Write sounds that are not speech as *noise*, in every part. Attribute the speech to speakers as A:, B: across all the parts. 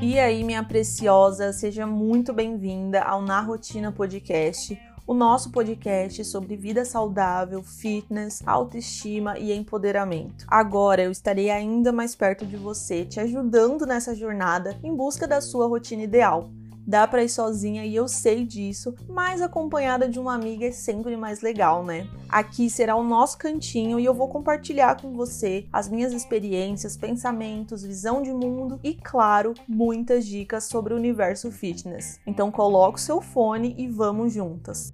A: E aí, minha preciosa, seja muito bem-vinda ao Na Rotina Podcast, o nosso podcast sobre vida saudável, fitness, autoestima e empoderamento. Agora eu estarei ainda mais perto de você, te ajudando nessa jornada em busca da sua rotina ideal. Dá para ir sozinha e eu sei disso, mas acompanhada de uma amiga é sempre mais legal, né? Aqui será o nosso cantinho e eu vou compartilhar com você as minhas experiências, pensamentos, visão de mundo e, claro, muitas dicas sobre o universo fitness. Então coloque o seu fone e vamos juntas.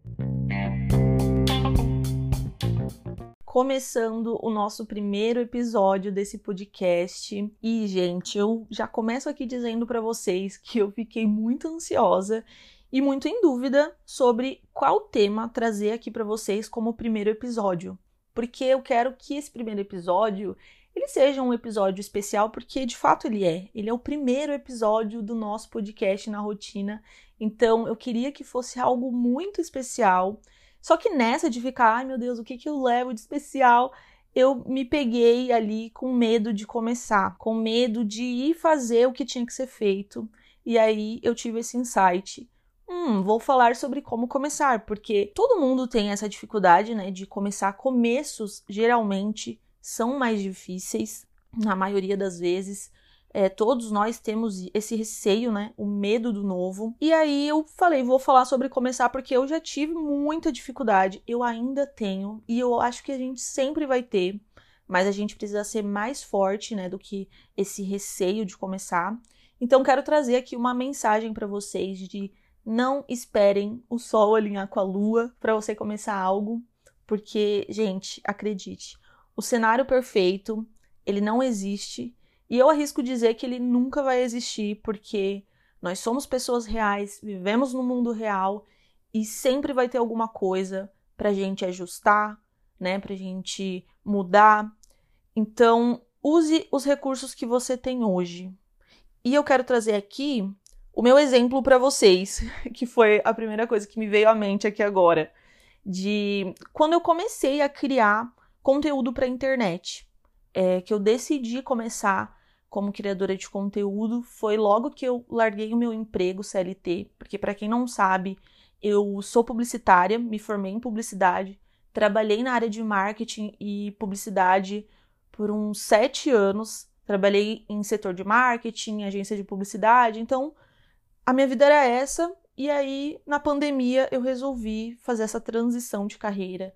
A: Começando o nosso primeiro episódio desse podcast. E, gente, eu já começo aqui dizendo para vocês que eu fiquei muito ansiosa e muito em dúvida sobre qual tema trazer aqui para vocês como primeiro episódio, porque eu quero que esse primeiro episódio ele seja um episódio especial, porque de fato ele é. Ele é o primeiro episódio do nosso podcast na rotina. Então eu queria que fosse algo muito especial só que nessa de ficar, ai meu Deus, o que, que eu levo de especial? Eu me peguei ali com medo de começar, com medo de ir fazer o que tinha que ser feito. E aí eu tive esse insight. Hum, vou falar sobre como começar, porque todo mundo tem essa dificuldade, né, de começar. Começos geralmente são mais difíceis, na maioria das vezes. É, todos nós temos esse receio, né? O medo do novo. E aí eu falei, vou falar sobre começar porque eu já tive muita dificuldade. Eu ainda tenho e eu acho que a gente sempre vai ter, mas a gente precisa ser mais forte, né, do que esse receio de começar. Então quero trazer aqui uma mensagem para vocês de não esperem o sol alinhar com a lua para você começar algo, porque, gente, acredite, o cenário perfeito, ele não existe e eu arrisco dizer que ele nunca vai existir porque nós somos pessoas reais, vivemos no mundo real e sempre vai ter alguma coisa pra gente ajustar, né, pra gente mudar. Então, use os recursos que você tem hoje. E eu quero trazer aqui o meu exemplo para vocês, *laughs* que foi a primeira coisa que me veio à mente aqui agora, de quando eu comecei a criar conteúdo para internet, é, que eu decidi começar como criadora de conteúdo foi logo que eu larguei o meu emprego CLT, porque para quem não sabe, eu sou publicitária, me formei em publicidade, trabalhei na área de marketing e publicidade por uns sete anos, trabalhei em setor de marketing, agência de publicidade, então a minha vida era essa, e aí na pandemia eu resolvi fazer essa transição de carreira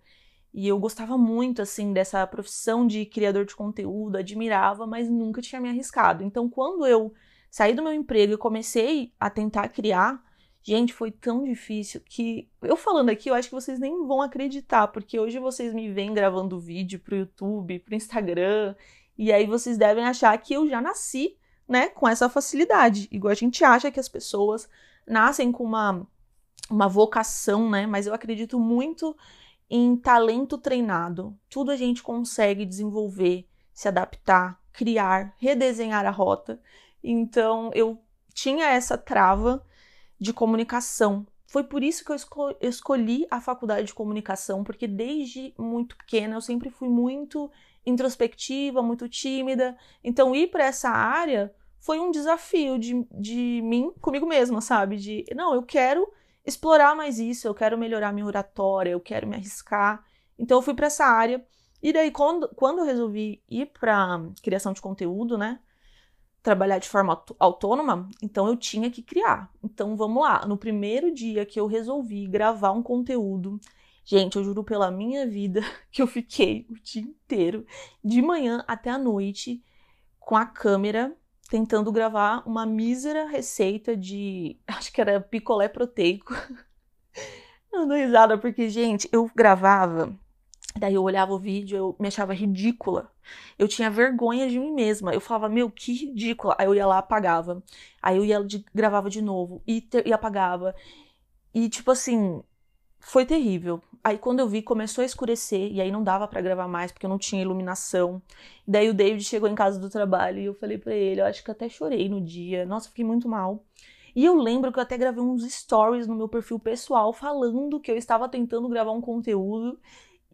A: e eu gostava muito, assim, dessa profissão de criador de conteúdo, admirava, mas nunca tinha me arriscado. Então, quando eu saí do meu emprego e comecei a tentar criar, gente, foi tão difícil que eu falando aqui, eu acho que vocês nem vão acreditar, porque hoje vocês me veem gravando vídeo pro YouTube, pro Instagram, e aí vocês devem achar que eu já nasci, né, com essa facilidade. Igual a gente acha que as pessoas nascem com uma uma vocação, né? Mas eu acredito muito em talento treinado. Tudo a gente consegue desenvolver, se adaptar, criar, redesenhar a rota. Então eu tinha essa trava de comunicação. Foi por isso que eu esco escolhi a faculdade de comunicação, porque desde muito pequena eu sempre fui muito introspectiva, muito tímida. Então ir para essa área foi um desafio de, de mim comigo mesma, sabe? De não, eu quero explorar mais isso, eu quero melhorar minha oratória, eu quero me arriscar. Então eu fui para essa área. E daí quando, quando eu resolvi ir para criação de conteúdo, né, trabalhar de forma autônoma, então eu tinha que criar. Então vamos lá, no primeiro dia que eu resolvi gravar um conteúdo, gente, eu juro pela minha vida *laughs* que eu fiquei o dia inteiro, de manhã até a noite, com a câmera tentando gravar uma mísera receita de. *laughs* Acho que era picolé proteico. *laughs* Eu dou risada porque, gente, eu gravava, daí eu olhava o vídeo, eu me achava ridícula. Eu tinha vergonha de mim mesma. Eu falava, meu, que ridícula. Aí eu ia lá, apagava. Aí eu ia, de, gravava de novo e, e apagava. E, tipo assim, foi terrível. Aí quando eu vi, começou a escurecer e aí não dava para gravar mais porque eu não tinha iluminação. Daí o David chegou em casa do trabalho e eu falei para ele, eu acho que até chorei no dia. Nossa, fiquei muito mal. E eu lembro que eu até gravei uns stories no meu perfil pessoal falando que eu estava tentando gravar um conteúdo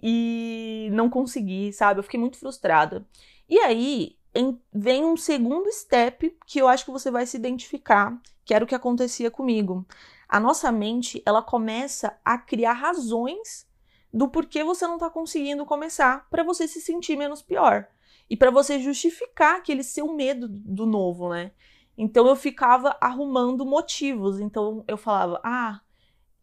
A: e não consegui, sabe? Eu fiquei muito frustrada. E aí, em, vem um segundo step que eu acho que você vai se identificar, que era o que acontecia comigo. A nossa mente, ela começa a criar razões do porquê você não está conseguindo começar para você se sentir menos pior e para você justificar aquele seu medo do novo, né? Então eu ficava arrumando motivos. Então eu falava: "Ah,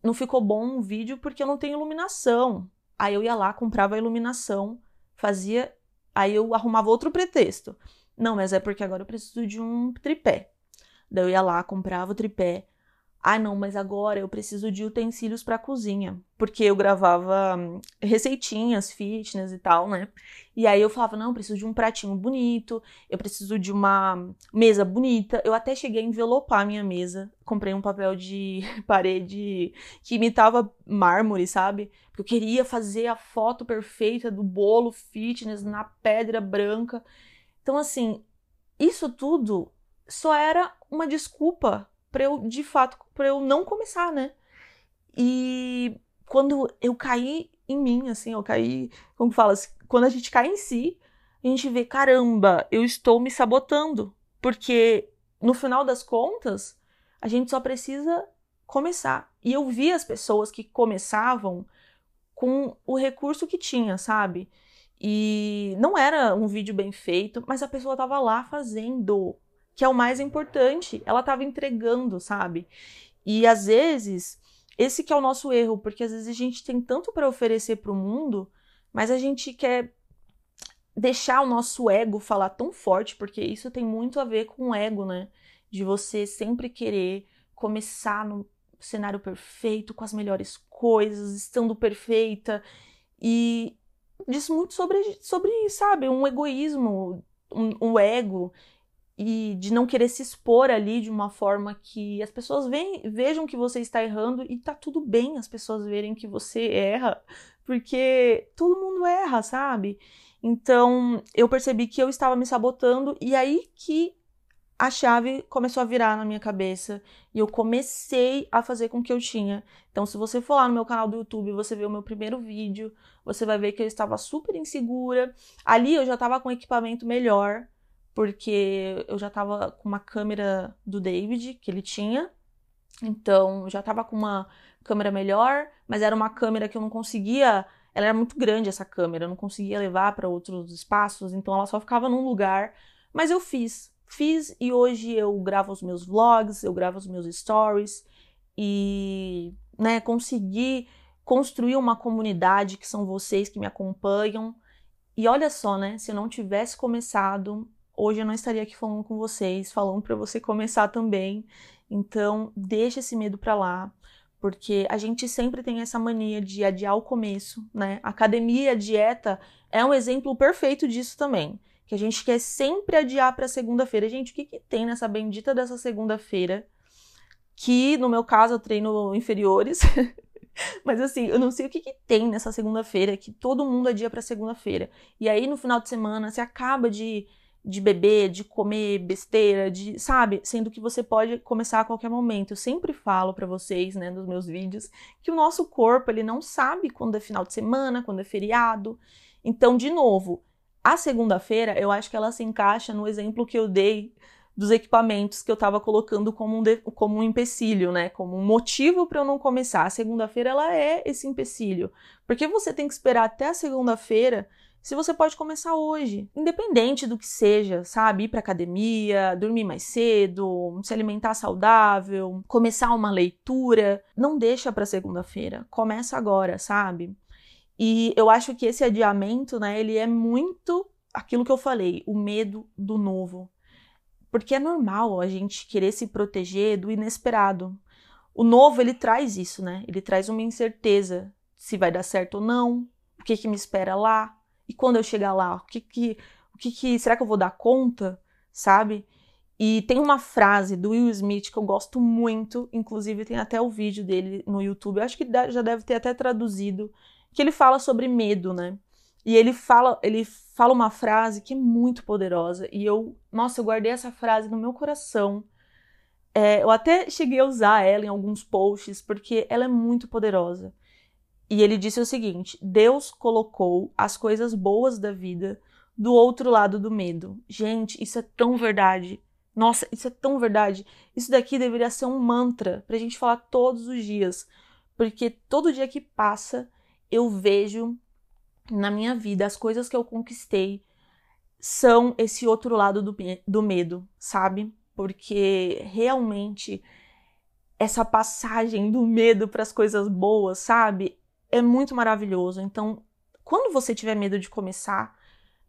A: não ficou bom o vídeo porque eu não tenho iluminação". Aí eu ia lá, comprava a iluminação, fazia Aí eu arrumava outro pretexto. Não, mas é porque agora eu preciso de um tripé. Daí eu ia lá, comprava o tripé. Ah, não, mas agora eu preciso de utensílios para cozinha, porque eu gravava hum, receitinhas, fitness e tal, né? E aí eu falava, não, eu preciso de um pratinho bonito, eu preciso de uma mesa bonita. Eu até cheguei a envelopar a minha mesa, comprei um papel de *laughs* parede que imitava mármore, sabe? Porque eu queria fazer a foto perfeita do bolo fitness na pedra branca. Então, assim, isso tudo só era uma desculpa para eu, de fato, para eu não começar, né? E quando eu caí em mim, assim, eu caí, como fala, quando a gente cai em si, a gente vê, caramba, eu estou me sabotando, porque no final das contas, a gente só precisa começar. E eu vi as pessoas que começavam com o recurso que tinha, sabe? E não era um vídeo bem feito, mas a pessoa estava lá fazendo que é o mais importante. Ela estava entregando, sabe? E às vezes, esse que é o nosso erro, porque às vezes a gente tem tanto para oferecer para o mundo, mas a gente quer deixar o nosso ego falar tão forte, porque isso tem muito a ver com o ego, né? De você sempre querer começar no cenário perfeito, com as melhores coisas, estando perfeita. E diz muito sobre, sobre sabe, um egoísmo, um, um ego e de não querer se expor ali de uma forma que as pessoas vejam, vejam que você está errando e tá tudo bem as pessoas verem que você erra, porque todo mundo erra, sabe? Então eu percebi que eu estava me sabotando e aí que a chave começou a virar na minha cabeça e eu comecei a fazer com que eu tinha. Então, se você for lá no meu canal do YouTube, você vê o meu primeiro vídeo, você vai ver que eu estava super insegura. Ali eu já estava com equipamento melhor, porque eu já tava com uma câmera do David que ele tinha, então já tava com uma câmera melhor, mas era uma câmera que eu não conseguia, ela era muito grande essa câmera, eu não conseguia levar para outros espaços, então ela só ficava num lugar, mas eu fiz, fiz e hoje eu gravo os meus vlogs, eu gravo os meus stories e, né, consegui construir uma comunidade que são vocês que me acompanham. E olha só, né, se eu não tivesse começado hoje eu não estaria aqui falando com vocês, falando para você começar também. Então, deixa esse medo para lá, porque a gente sempre tem essa mania de adiar o começo, né? A academia, a dieta é um exemplo perfeito disso também. Que a gente quer sempre adiar para segunda-feira. Gente, o que, que tem nessa bendita dessa segunda-feira? Que no meu caso eu treino inferiores. *laughs* Mas assim, eu não sei o que, que tem nessa segunda-feira que todo mundo adia para segunda-feira. E aí no final de semana você acaba de de beber, de comer besteira, de, sabe? Sendo que você pode começar a qualquer momento. Eu sempre falo para vocês, né, nos meus vídeos, que o nosso corpo, ele não sabe quando é final de semana, quando é feriado. Então, de novo, a segunda-feira, eu acho que ela se encaixa no exemplo que eu dei dos equipamentos que eu estava colocando como um, de, como um empecilho, né? Como um motivo para eu não começar. A segunda-feira ela é esse empecilho. Porque você tem que esperar até a segunda-feira se você pode começar hoje, independente do que seja, sabe? Ir para academia, dormir mais cedo, se alimentar saudável, começar uma leitura, não deixa para segunda-feira, começa agora, sabe? E eu acho que esse adiamento, né, ele é muito aquilo que eu falei, o medo do novo. Porque é normal a gente querer se proteger do inesperado. O novo, ele traz isso, né? Ele traz uma incerteza se vai dar certo ou não, o que, que me espera lá, e quando eu chegar lá, o que que, o que, que será que eu vou dar conta, sabe? E tem uma frase do Will Smith que eu gosto muito, inclusive tem até o vídeo dele no YouTube, eu acho que já deve ter até traduzido, que ele fala sobre medo, né? E ele fala, ele fala uma frase que é muito poderosa e eu, nossa, eu guardei essa frase no meu coração. É, eu até cheguei a usar ela em alguns posts porque ela é muito poderosa. E ele disse o seguinte: Deus colocou as coisas boas da vida do outro lado do medo. Gente, isso é tão verdade. Nossa, isso é tão verdade. Isso daqui deveria ser um mantra pra gente falar todos os dias. Porque todo dia que passa, eu vejo na minha vida as coisas que eu conquistei são esse outro lado do, do medo, sabe? Porque realmente essa passagem do medo para as coisas boas, sabe? É muito maravilhoso. Então, quando você tiver medo de começar,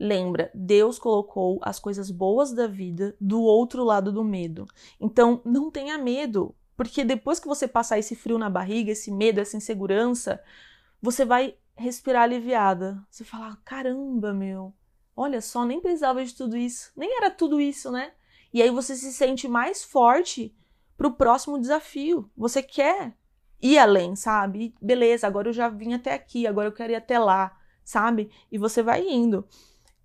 A: Lembra, Deus colocou as coisas boas da vida do outro lado do medo. Então, não tenha medo, porque depois que você passar esse frio na barriga, esse medo, essa insegurança, você vai respirar aliviada. Você fala: caramba, meu, olha só, nem precisava de tudo isso, nem era tudo isso, né? E aí você se sente mais forte para o próximo desafio. Você quer ir além, sabe? Beleza, agora eu já vim até aqui, agora eu quero ir até lá, sabe? E você vai indo.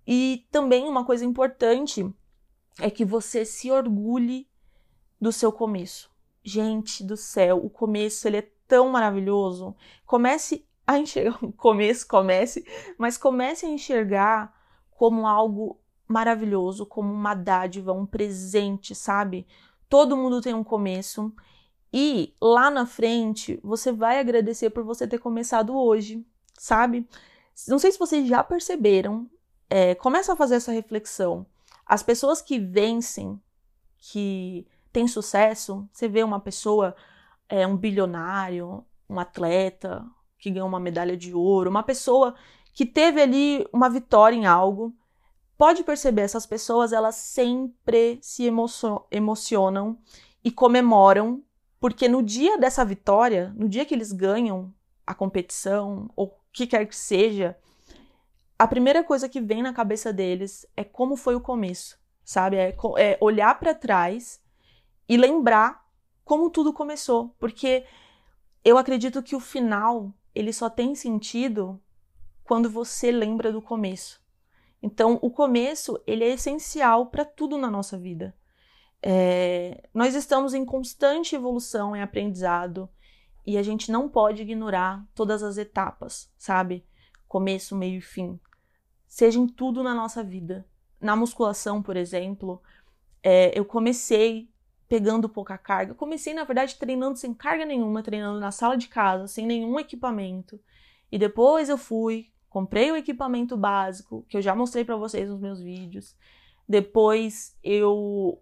A: E também uma coisa importante é que você se orgulhe do seu começo. Gente do céu, o começo ele é tão maravilhoso. Comece a enxergar, *laughs* começo, comece, mas comece a enxergar como algo maravilhoso, como uma dádiva, um presente, sabe? Todo mundo tem um começo e lá na frente você vai agradecer por você ter começado hoje, sabe? Não sei se vocês já perceberam, é, começa a fazer essa reflexão. As pessoas que vencem, que têm sucesso, você vê uma pessoa, é, um bilionário, um atleta que ganhou uma medalha de ouro, uma pessoa que teve ali uma vitória em algo, pode perceber, essas pessoas elas sempre se emocionam e comemoram, porque no dia dessa vitória, no dia que eles ganham a competição, ou o que quer que seja, a primeira coisa que vem na cabeça deles é como foi o começo, sabe? É, é olhar para trás e lembrar como tudo começou, porque eu acredito que o final ele só tem sentido quando você lembra do começo. Então, o começo ele é essencial para tudo na nossa vida. É, nós estamos em constante evolução e aprendizado e a gente não pode ignorar todas as etapas, sabe? Começo, meio e fim seja em tudo na nossa vida. Na musculação, por exemplo, é, eu comecei pegando pouca carga. Comecei, na verdade, treinando sem carga nenhuma, treinando na sala de casa, sem nenhum equipamento. E depois eu fui, comprei o equipamento básico, que eu já mostrei para vocês nos meus vídeos. Depois eu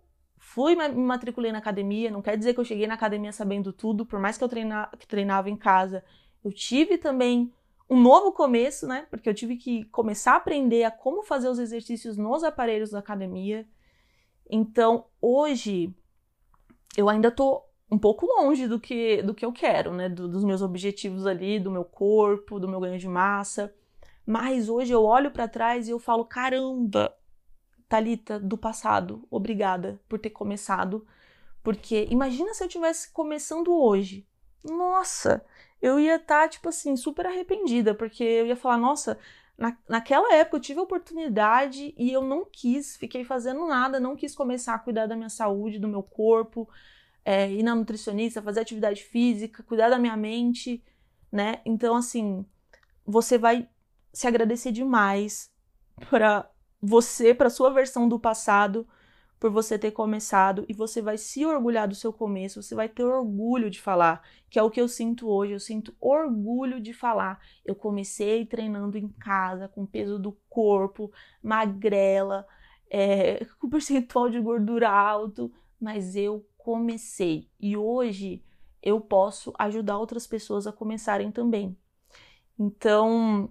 A: fui me matriculei na academia, não quer dizer que eu cheguei na academia sabendo tudo, por mais que eu treina, que treinava em casa. Eu tive também um novo começo, né? Porque eu tive que começar a aprender a como fazer os exercícios nos aparelhos da academia. Então, hoje eu ainda tô um pouco longe do que do que eu quero, né? Do, dos meus objetivos ali, do meu corpo, do meu ganho de massa. Mas hoje eu olho para trás e eu falo: caramba, Talita do passado, obrigada por ter começado. Porque imagina se eu tivesse começando hoje. Nossa, eu ia estar, tá, tipo assim, super arrependida, porque eu ia falar, nossa, na, naquela época eu tive a oportunidade e eu não quis, fiquei fazendo nada, não quis começar a cuidar da minha saúde, do meu corpo, é, ir na nutricionista, fazer atividade física, cuidar da minha mente, né? Então, assim, você vai se agradecer demais para você, para sua versão do passado, por você ter começado e você vai se orgulhar do seu começo, você vai ter orgulho de falar, que é o que eu sinto hoje, eu sinto orgulho de falar. Eu comecei treinando em casa, com peso do corpo, magrela, é, *laughs* com percentual de gordura alto, mas eu comecei e hoje eu posso ajudar outras pessoas a começarem também. Então,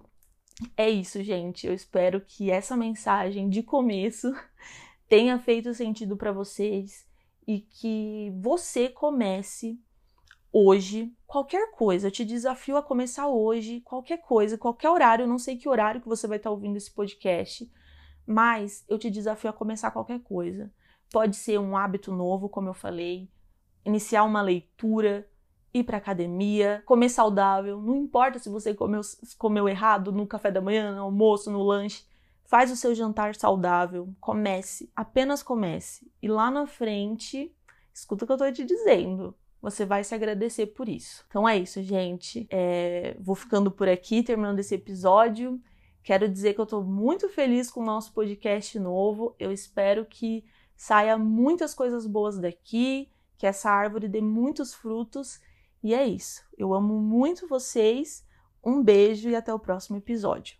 A: é isso, gente. Eu espero que essa mensagem de começo *laughs* tenha feito sentido para vocês e que você comece hoje qualquer coisa. Eu te desafio a começar hoje qualquer coisa, qualquer horário. Eu não sei que horário que você vai estar ouvindo esse podcast, mas eu te desafio a começar qualquer coisa. Pode ser um hábito novo, como eu falei, iniciar uma leitura, ir para academia, comer saudável. Não importa se você comeu, comeu errado no café da manhã, no almoço, no lanche. Faz o seu jantar saudável, comece, apenas comece. E lá na frente, escuta o que eu tô te dizendo. Você vai se agradecer por isso. Então é isso, gente. É... Vou ficando por aqui, terminando esse episódio. Quero dizer que eu estou muito feliz com o nosso podcast novo. Eu espero que saia muitas coisas boas daqui, que essa árvore dê muitos frutos. E é isso. Eu amo muito vocês. Um beijo e até o próximo episódio.